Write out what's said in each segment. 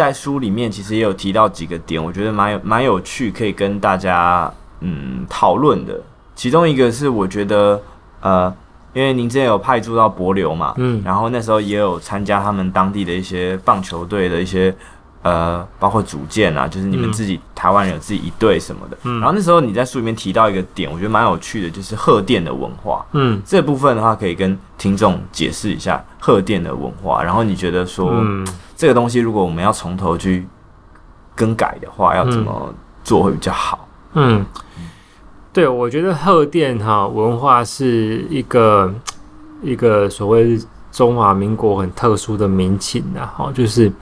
在书里面其实也有提到几个点，我觉得蛮有蛮有趣，可以跟大家嗯讨论的。其中一个是我觉得呃，因为您之前有派驻到柏流嘛，嗯，然后那时候也有参加他们当地的一些棒球队的一些。呃，包括组建啊，就是你们自己、嗯、台湾人有自己一队什么的。嗯，然后那时候你在书里面提到一个点，我觉得蛮有趣的，就是贺电的文化。嗯，这部分的话可以跟听众解释一下贺电的文化。然后你觉得说，嗯、这个东西如果我们要从头去更改的话，要怎么做会比较好？嗯，对，我觉得贺电哈文化是一个一个所谓中华民国很特殊的民情啊，哈，就是。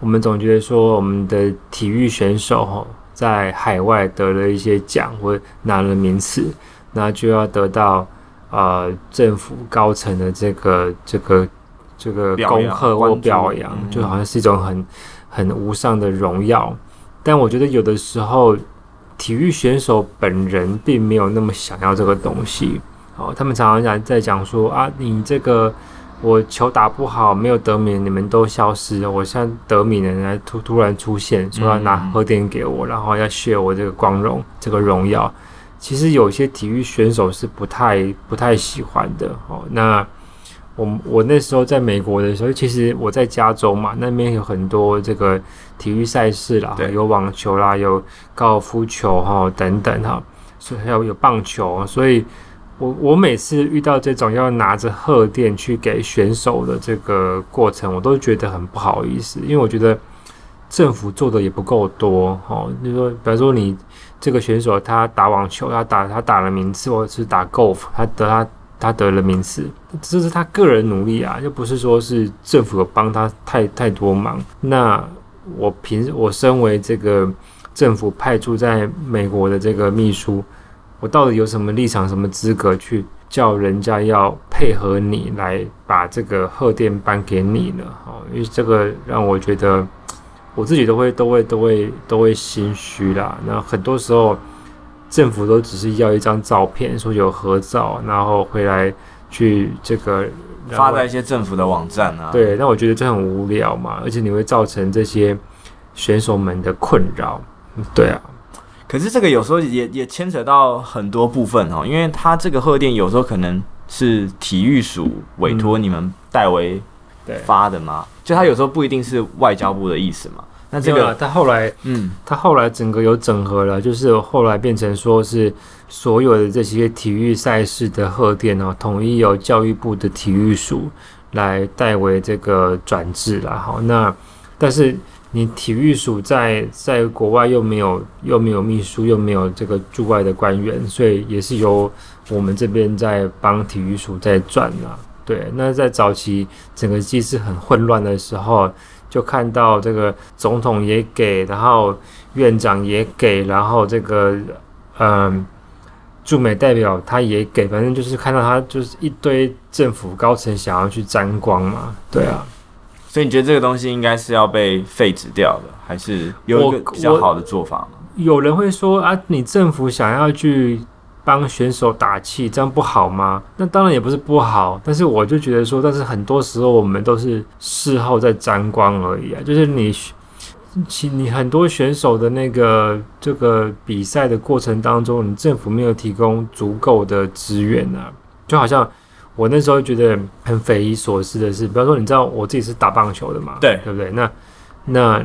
我们总觉得说，我们的体育选手哈，在海外得了一些奖或拿了名次，那就要得到呃政府高层的这个这个这个恭贺或表扬，就好像是一种很很无上的荣耀。但我觉得有的时候，体育选手本人并没有那么想要这个东西。哦，他们常常讲在讲说啊，你这个。我球打不好，没有得名，你们都消失了。我现在得名的人突突然出现，说要拿贺电给我，然后要削我这个光荣、这个荣耀。其实有些体育选手是不太不太喜欢的哦。那我我那时候在美国的时候，其实我在加州嘛，那边有很多这个体育赛事啦，有网球啦，有高尔夫球哈等等哈，所以还有有棒球，所以。我我每次遇到这种要拿着贺电去给选手的这个过程，我都觉得很不好意思，因为我觉得政府做的也不够多哦。就是说，比如说你这个选手他打网球，他打他打了名次，或者是打 golf，他得他他得了名次，这是他个人努力啊，又不是说是政府帮他太太多忙。那我平我身为这个政府派驻在美国的这个秘书。我到底有什么立场、什么资格去叫人家要配合你来把这个贺电颁给你呢？哦，因为这个让我觉得我自己都会、都会、都会、都会心虚啦。那很多时候政府都只是要一张照片，说有合照，然后回来去这个发在一些政府的网站啊。对，那我觉得这很无聊嘛，而且你会造成这些选手们的困扰。对啊。可是这个有时候也也牵扯到很多部分哦，因为他这个贺电有时候可能是体育署委托你们代为发的嘛，就他有时候不一定是外交部的意思嘛。那这个他后来，嗯，他后来整个有整合了，就是后来变成说是所有的这些体育赛事的贺电哦，统一由教育部的体育署来代为这个转制了。好，那但是。你体育署在在国外又没有又没有秘书又没有这个驻外的官员，所以也是由我们这边在帮体育署在转啊。对，那在早期整个机制很混乱的时候，就看到这个总统也给，然后院长也给，然后这个嗯驻美代表他也给，反正就是看到他就是一堆政府高层想要去沾光嘛。对啊。所以你觉得这个东西应该是要被废止掉的，还是有一个比较好的做法吗？有人会说啊，你政府想要去帮选手打气，这样不好吗？那当然也不是不好，但是我就觉得说，但是很多时候我们都是事后在沾光而已啊。就是你，其你很多选手的那个这个比赛的过程当中，你政府没有提供足够的资源啊，就好像。我那时候觉得很匪夷所思的是，比方说，你知道我自己是打棒球的嘛？对，对不对？那那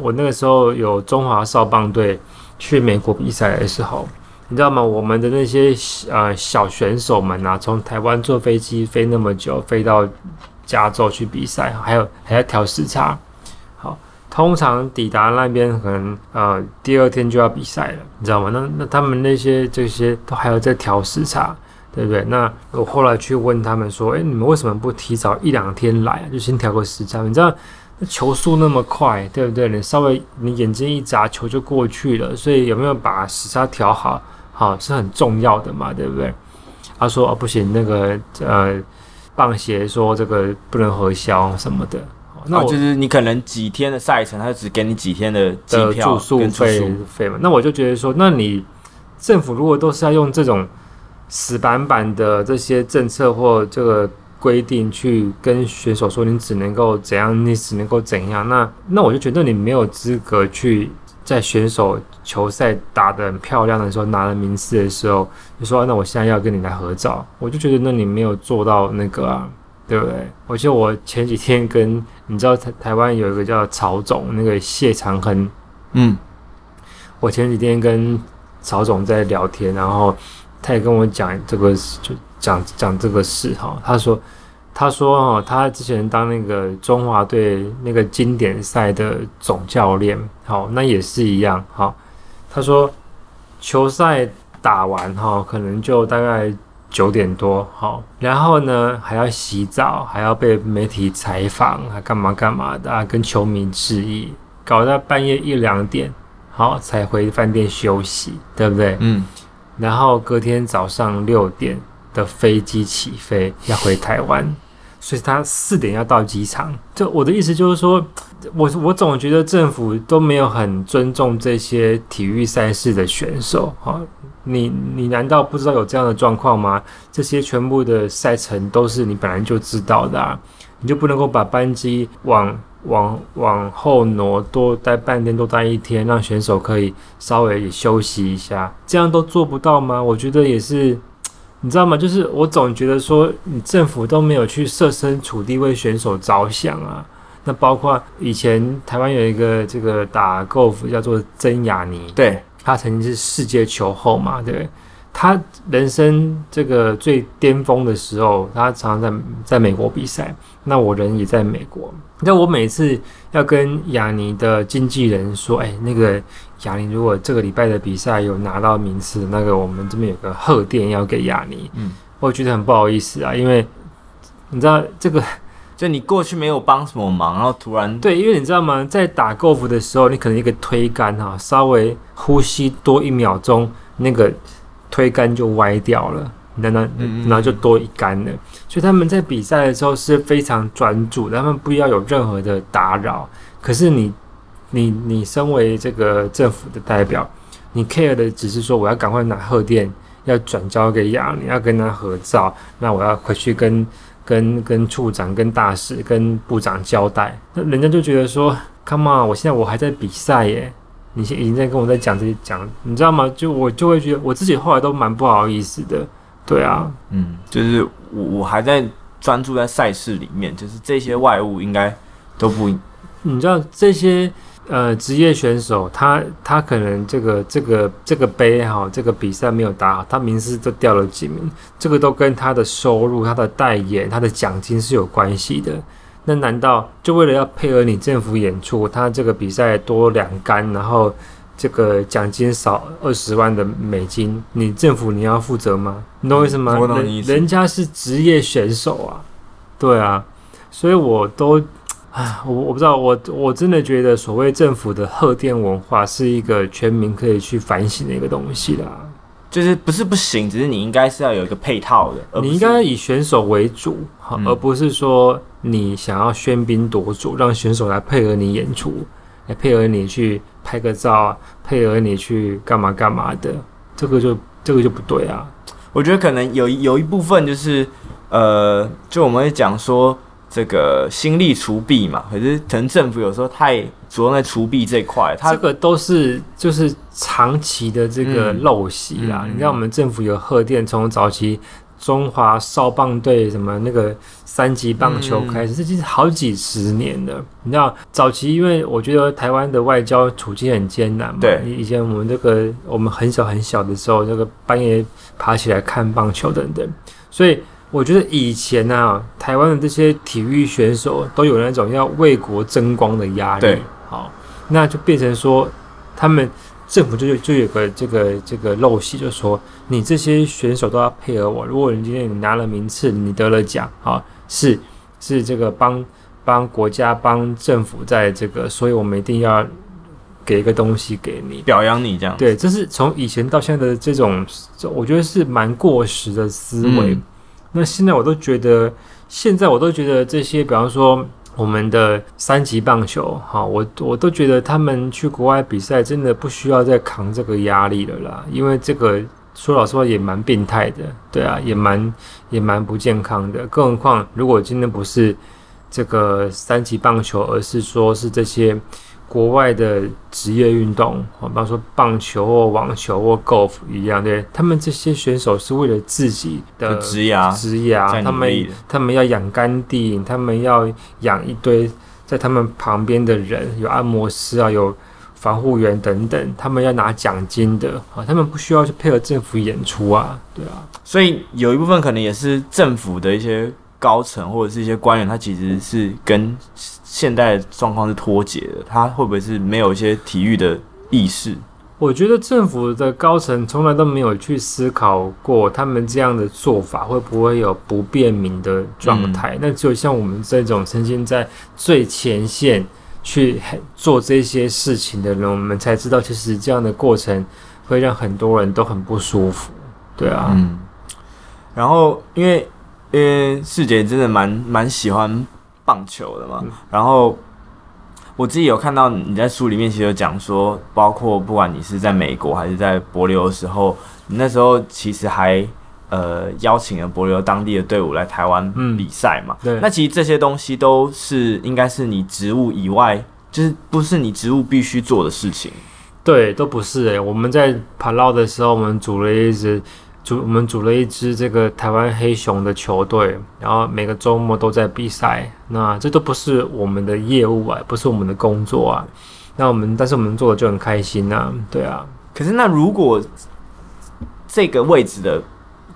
我那个时候有中华少棒队去美国比赛的时候，你知道吗？我们的那些呃小选手们啊，从台湾坐飞机飞那么久，飞到加州去比赛，还有还要调时差。好，通常抵达那边可能呃第二天就要比赛了，你知道吗？那那他们那些这些都还要在调时差。对不对？那我后来去问他们说：“哎，你们为什么不提早一两天来啊？就先调个时差。你知道，那球速那么快，对不对？你稍微你眼睛一眨，球就过去了。所以有没有把时差调好？好是很重要的嘛，对不对？”他说：“哦，不行，那个呃，棒协说这个不能核销什么的。那就是你可能几天的赛程，他就只给你几天的机票住宿费费嘛。那我就觉得说，那你政府如果都是要用这种。”死板板的这些政策或这个规定去跟选手说你只能够怎样，你只能够怎样，那那我就觉得你没有资格去在选手球赛打得很漂亮的时候拿了名次的时候，就说那我现在要跟你来合照，我就觉得那你没有做到那个啊，对不对？我记得我前几天跟你知道台台湾有一个叫曹总，那个谢长亨，嗯，我前几天跟曹总在聊天，然后他也跟我讲这个就。讲讲这个事哈，他说，他说哈，他之前当那个中华队那个经典赛的总教练，好，那也是一样，好，他说球赛打完哈，可能就大概九点多，好，然后呢还要洗澡，还要被媒体采访，还干嘛干嘛的，跟球迷致意，搞到半夜一两点，好才回饭店休息，对不对？嗯，然后隔天早上六点。的飞机起飞要回台湾，所以他四点要到机场。就我的意思就是说，我我总觉得政府都没有很尊重这些体育赛事的选手哈。你你难道不知道有这样的状况吗？这些全部的赛程都是你本来就知道的啊，你就不能够把班机往往往后挪，多待半天，多待一天，让选手可以稍微休息一下，这样都做不到吗？我觉得也是。你知道吗？就是我总觉得说，你政府都没有去设身处地为选手着想啊。那包括以前台湾有一个这个打 golf 叫做曾雅妮，对，他曾经是世界球后嘛，对。他人生这个最巅峰的时候，他常常在在美国比赛。那我人也在美国。那我每次要跟雅尼的经纪人说：“哎，那个雅尼，如果这个礼拜的比赛有拿到名次，那个我们这边有个贺电要给雅尼。”嗯，我觉得很不好意思啊，因为你知道这个，就你过去没有帮什么忙，然后突然对，因为你知道吗？在打 golf 的时候，你可能一个推杆哈，稍微呼吸多一秒钟，那个。推杆就歪掉了，那那然后就多一杆了。所以他们在比赛的时候是非常专注，他们不要有任何的打扰。可是你，你，你身为这个政府的代表，你 care 的只是说我要赶快拿贺电，要转交给雅尼，要跟他合照。那我要回去跟跟跟处长、跟大使、跟部长交代。那人家就觉得说，Come on，我现在我还在比赛耶。你现已经在跟我在讲这些讲，你知道吗？就我就会觉得我自己后来都蛮不好意思的，对啊，嗯，就是我我还在专注在赛事里面，就是这些外物应该都不，你知道这些呃职业选手，他他可能这个这个这个杯哈，这个比赛没有打好，他名次都掉了几名，这个都跟他的收入、他的代言、他的奖金是有关系的。那难道就为了要配合你政府演出，他这个比赛多两杆，然后这个奖金少二十万的美金，你政府你要负责吗？你懂我意思吗？人人家是职业选手啊，对啊，所以我都，唉，我我不知道，我我真的觉得所谓政府的贺电文化是一个全民可以去反省的一个东西啦。就是不是不行，只是你应该是要有一个配套的，你应该以选手为主，好，而不是说你想要喧宾夺主，让选手来配合你演出，来配合你去拍个照啊，配合你去干嘛干嘛的，这个就这个就不对啊。我觉得可能有有一部分就是，呃，就我们会讲说。这个心力除弊嘛，可是可能政府有时候太着重在除弊这块，它这个都是就是长期的这个陋习啦。嗯嗯、你看我们政府有贺电，从早期中华少棒队什么那个三级棒球开始，这其实好几十年了。你知道早期，因为我觉得台湾的外交处境很艰难嘛。对，以前我们这个我们很小很小的时候，这个半夜爬起来看棒球等等，所以。我觉得以前呢、啊，台湾的这些体育选手都有那种要为国争光的压力。对，好，那就变成说，他们政府就就有个这个这个陋习，就说你这些选手都要配合我。如果你今天你拿了名次，你得了奖，好，是是这个帮帮国家帮政府在这个，所以我们一定要给一个东西给你，表扬你这样。对，这是从以前到现在的这种，我觉得是蛮过时的思维。嗯那现在我都觉得，现在我都觉得这些，比方说我们的三级棒球，哈，我我都觉得他们去国外比赛，真的不需要再扛这个压力了啦。因为这个说老实话也蛮变态的，对啊，也蛮也蛮不健康的。更何况，如果今天不是这个三级棒球，而是说是这些国外的职业运动，比方说棒球或网球或 golf 一样，对，他们这些选手是为了自己的职业，职业，他们他们要养干地，他们要养一堆在他们旁边的人，有按摩师啊，有。防护员等等，他们要拿奖金的啊，他们不需要去配合政府演出啊，对啊，所以有一部分可能也是政府的一些高层或者是一些官员，他其实是跟现代状况是脱节的，他会不会是没有一些体育的意识？我觉得政府的高层从来都没有去思考过，他们这样的做法会不会有不便民的状态？嗯、那只有像我们这种曾经在最前线。去做这些事情的人，我们才知道，其实这样的过程会让很多人都很不舒服。对啊，嗯。然后，因为因为世杰真的蛮蛮喜欢棒球的嘛，嗯、然后我自己有看到你在书里面其实有讲说，包括不管你是在美国还是在博流的时候，你那时候其实还。呃，邀请了博流当地的队伍来台湾比赛嘛？嗯、对。那其实这些东西都是应该是你职务以外，就是不是你职务必须做的事情。对，都不是诶、欸，我们在盘绕的时候，我们组了一支组，我们组了一支这个台湾黑熊的球队，然后每个周末都在比赛。那这都不是我们的业务啊，不是我们的工作啊。那我们，但是我们做的就很开心、啊。对啊。可是那如果这个位置的。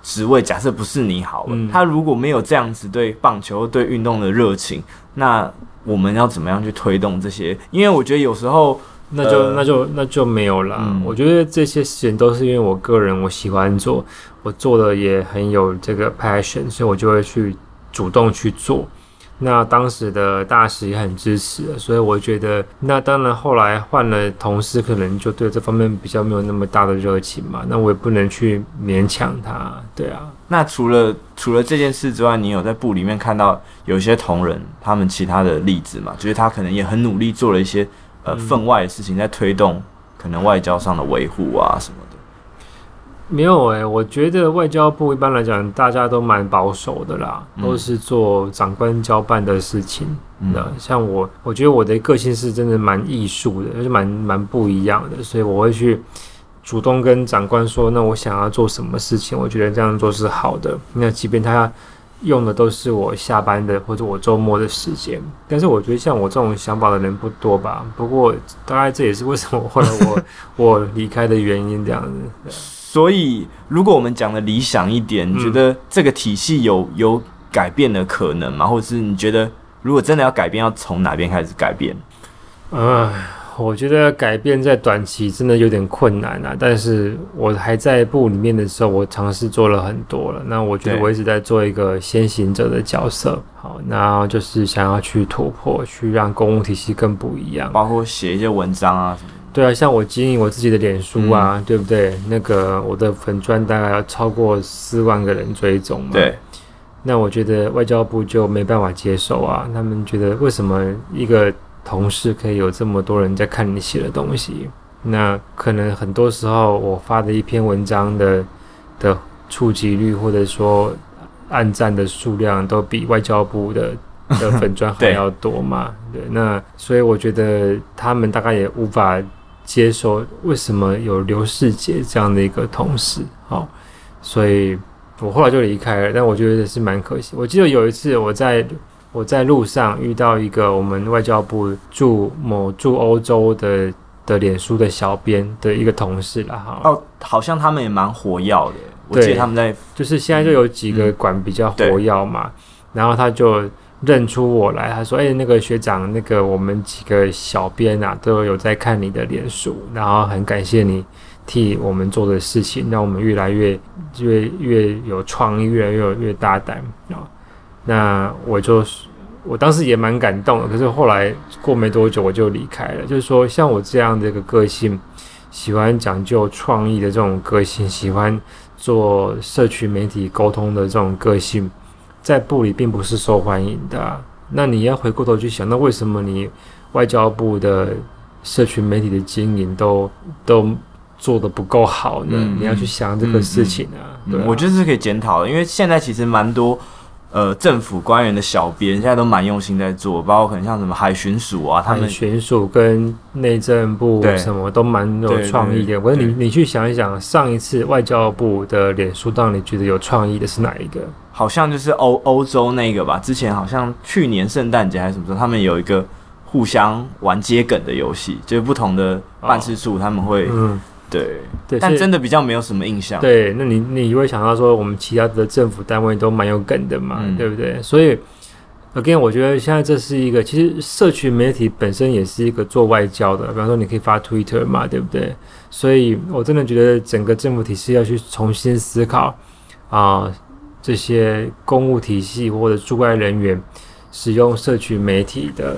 职位假设不是你好了，嗯、他如果没有这样子对棒球、对运动的热情，那我们要怎么样去推动这些？因为我觉得有时候那就、呃、那就那就没有了。嗯、我觉得这些事情都是因为我个人我喜欢做，我做的也很有这个 passion，所以我就会去主动去做。那当时的大使也很支持，所以我觉得，那当然后来换了同事，可能就对这方面比较没有那么大的热情嘛。那我也不能去勉强他，对啊。那除了除了这件事之外，你有在部里面看到有一些同仁他们其他的例子嘛？就是他可能也很努力做了一些呃分外的事情，在推动可能外交上的维护啊什么的。没有诶、欸，我觉得外交部一般来讲，大家都蛮保守的啦，嗯、都是做长官交办的事情。嗯，像我，我觉得我的个性是真的蛮艺术的，而且蛮蛮不一样的，所以我会去主动跟长官说，那我想要做什么事情，我觉得这样做是好的。那即便他用的都是我下班的或者我周末的时间，但是我觉得像我这种想法的人不多吧。不过大概这也是为什么后来我 我离开的原因，这样子。所以，如果我们讲的理想一点，你觉得这个体系有有改变的可能吗？或者是你觉得，如果真的要改变，要从哪边开始改变？呃，我觉得改变在短期真的有点困难啊。但是我还在部里面的时候，我尝试做了很多了。那我觉得我一直在做一个先行者的角色。好，那就是想要去突破，去让公务体系更不一样，包括写一些文章啊什么。对啊，像我经营我自己的脸书啊，嗯、对不对？那个我的粉钻大概要超过四万个人追踪嘛。对。那我觉得外交部就没办法接受啊，他们觉得为什么一个同事可以有这么多人在看你写的东西？那可能很多时候我发的一篇文章的的触及率或者说按赞的数量都比外交部的的粉砖还要多嘛？对，对。那所以我觉得他们大概也无法。接受为什么有刘世杰这样的一个同事？好，所以我后来就离开了。但我觉得是蛮可惜。我记得有一次我在我在路上遇到一个我们外交部驻某驻欧洲的的脸书的小编的一个同事了哈。哦，好像他们也蛮活跃的。我记得他们在就是现在就有几个馆比较活跃嘛，嗯、然后他就。认出我来，他说：“哎、欸，那个学长，那个我们几个小编啊，都有在看你的脸书，然后很感谢你替我们做的事情，让我们越来越越越有创意，越来越有越大胆啊。”那我就我当时也蛮感动的，可是后来过没多久我就离开了。就是说，像我这样的一个个性，喜欢讲究创意的这种个性，喜欢做社群媒体沟通的这种个性。在部里并不是受欢迎的啊，那你要回过头去想，那为什么你外交部的社群媒体的经营都都做得不够好呢？嗯、你要去想这个事情啊。嗯嗯、对啊，我觉得是可以检讨的，因为现在其实蛮多。呃，政府官员的小编现在都蛮用心在做，包括可能像什么海巡署啊，他们海巡署跟内政部什么都蛮有创意的。我说你你去想一想，上一次外交部的脸书让你觉得有创意的是哪一个？好像就是欧欧洲那个吧。之前好像去年圣诞节还是什么时候，他们有一个互相玩接梗的游戏，就是不同的办事处他们会、哦、嗯。对对，但真的比较没有什么印象。对，那你你会想到说，我们其他的政府单位都蛮有梗的嘛，嗯、对不对？所以，again，我觉得现在这是一个，其实社群媒体本身也是一个做外交的。比方说，你可以发 Twitter 嘛，对不对？所以我真的觉得整个政府体系要去重新思考啊、呃，这些公务体系或者驻外人员使用社群媒体的。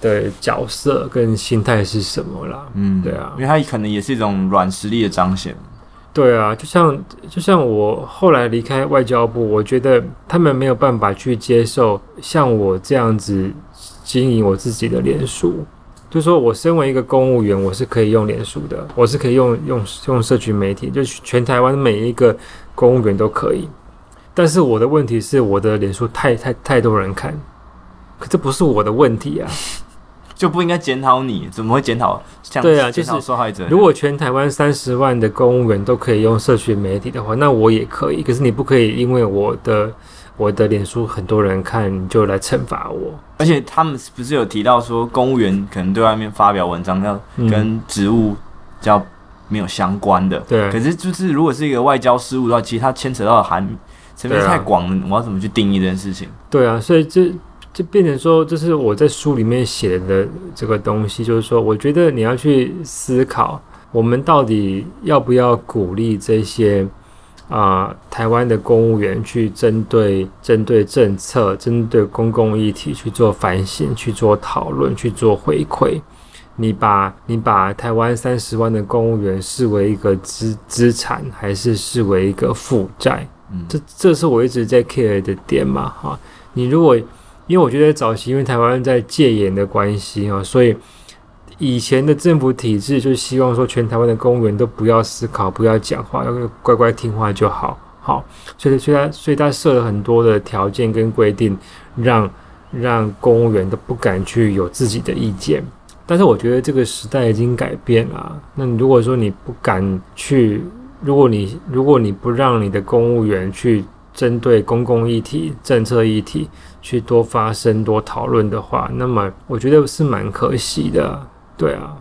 的角色跟心态是什么啦？嗯，对啊，因为它可能也是一种软实力的彰显。对啊，就像就像我后来离开外交部，我觉得他们没有办法去接受像我这样子经营我自己的脸书。就是说我身为一个公务员，我是可以用脸书的，我是可以用用用社群媒体，就全台湾每一个公务员都可以。但是我的问题是，我的脸书太太太多人看，可这不是我的问题啊。就不应该检讨你，怎么会检讨像？对啊，就是受害者。如果全台湾三十万的公务员都可以用社群媒体的话，那我也可以。可是你不可以因为我的我的脸书很多人看，就来惩罚我。而且他们不是有提到说，公务员可能对外面发表文章要跟职务叫没有相关的。对、嗯。可是就是如果是一个外交失误的话，其实它牵扯到的含层面太广了，我要怎么去定义这件事情？对啊，所以这。就变成说，这是我在书里面写的这个东西，就是说，我觉得你要去思考，我们到底要不要鼓励这些啊、呃、台湾的公务员去针对针对政策、针对公共议题去做反省、去做讨论、去做回馈。你把你把台湾三十万的公务员视为一个资资产，还是视为一个负债？嗯，这这是我一直在 care 的点嘛，哈。你如果因为我觉得早期因为台湾在戒严的关系啊，所以以前的政府体制就希望说全台湾的公务员都不要思考、不要讲话，要乖乖听话就好。好，所以所以他所以他设了很多的条件跟规定，让让公务员都不敢去有自己的意见。但是我觉得这个时代已经改变了。那如果说你不敢去，如果你如果你不让你的公务员去针对公共议题、政策议题，去多发声、多讨论的话，那么我觉得是蛮可惜的，对啊。